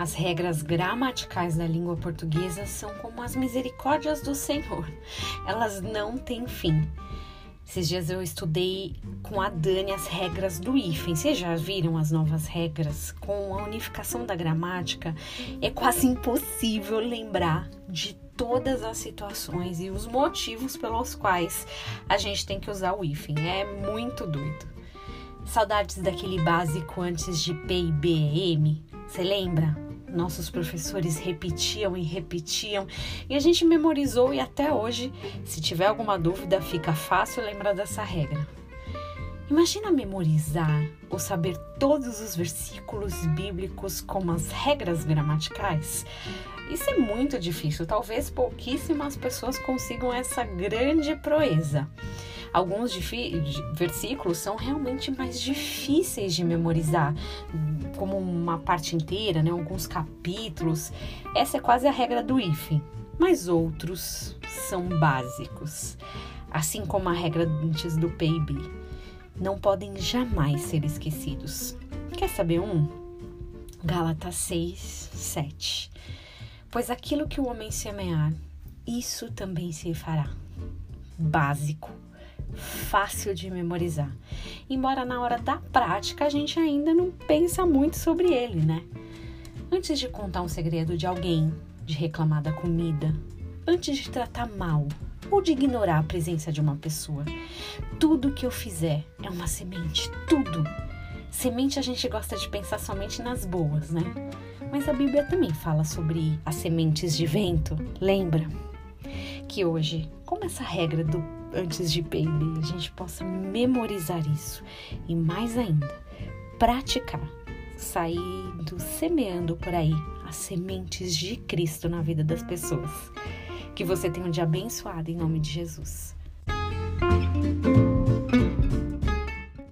As regras gramaticais da língua portuguesa são como as misericórdias do Senhor. Elas não têm fim. Esses dias eu estudei com a Dani as regras do hífen. Vocês já viram as novas regras? Com a unificação da gramática, é quase impossível lembrar de todas as situações e os motivos pelos quais a gente tem que usar o hífen. É muito doido. Saudades daquele básico antes de P e B e M? Você lembra? Nossos professores repetiam e repetiam e a gente memorizou e até hoje, se tiver alguma dúvida, fica fácil lembrar dessa regra. Imagina memorizar ou saber todos os versículos bíblicos com as regras gramaticais. Isso é muito difícil, talvez pouquíssimas pessoas consigam essa grande proeza. Alguns versículos são realmente mais difíceis de memorizar, como uma parte inteira, né? alguns capítulos. Essa é quase a regra do IFE, mas outros são básicos, assim como a regra antes do PIB. Não podem jamais ser esquecidos. Quer saber um? Gálatas 6, 7. Pois aquilo que o homem semear, isso também se fará. Básico fácil de memorizar. Embora na hora da prática a gente ainda não pensa muito sobre ele, né? Antes de contar um segredo de alguém, de reclamar da comida, antes de tratar mal ou de ignorar a presença de uma pessoa, tudo que eu fizer é uma semente, tudo. Semente a gente gosta de pensar somente nas boas, né? Mas a Bíblia também fala sobre as sementes de vento, lembra? Que hoje, como essa regra do antes de PIB, a gente possa memorizar isso e mais ainda, praticar, saindo semeando por aí as sementes de Cristo na vida das pessoas. Que você tenha um dia abençoado em nome de Jesus.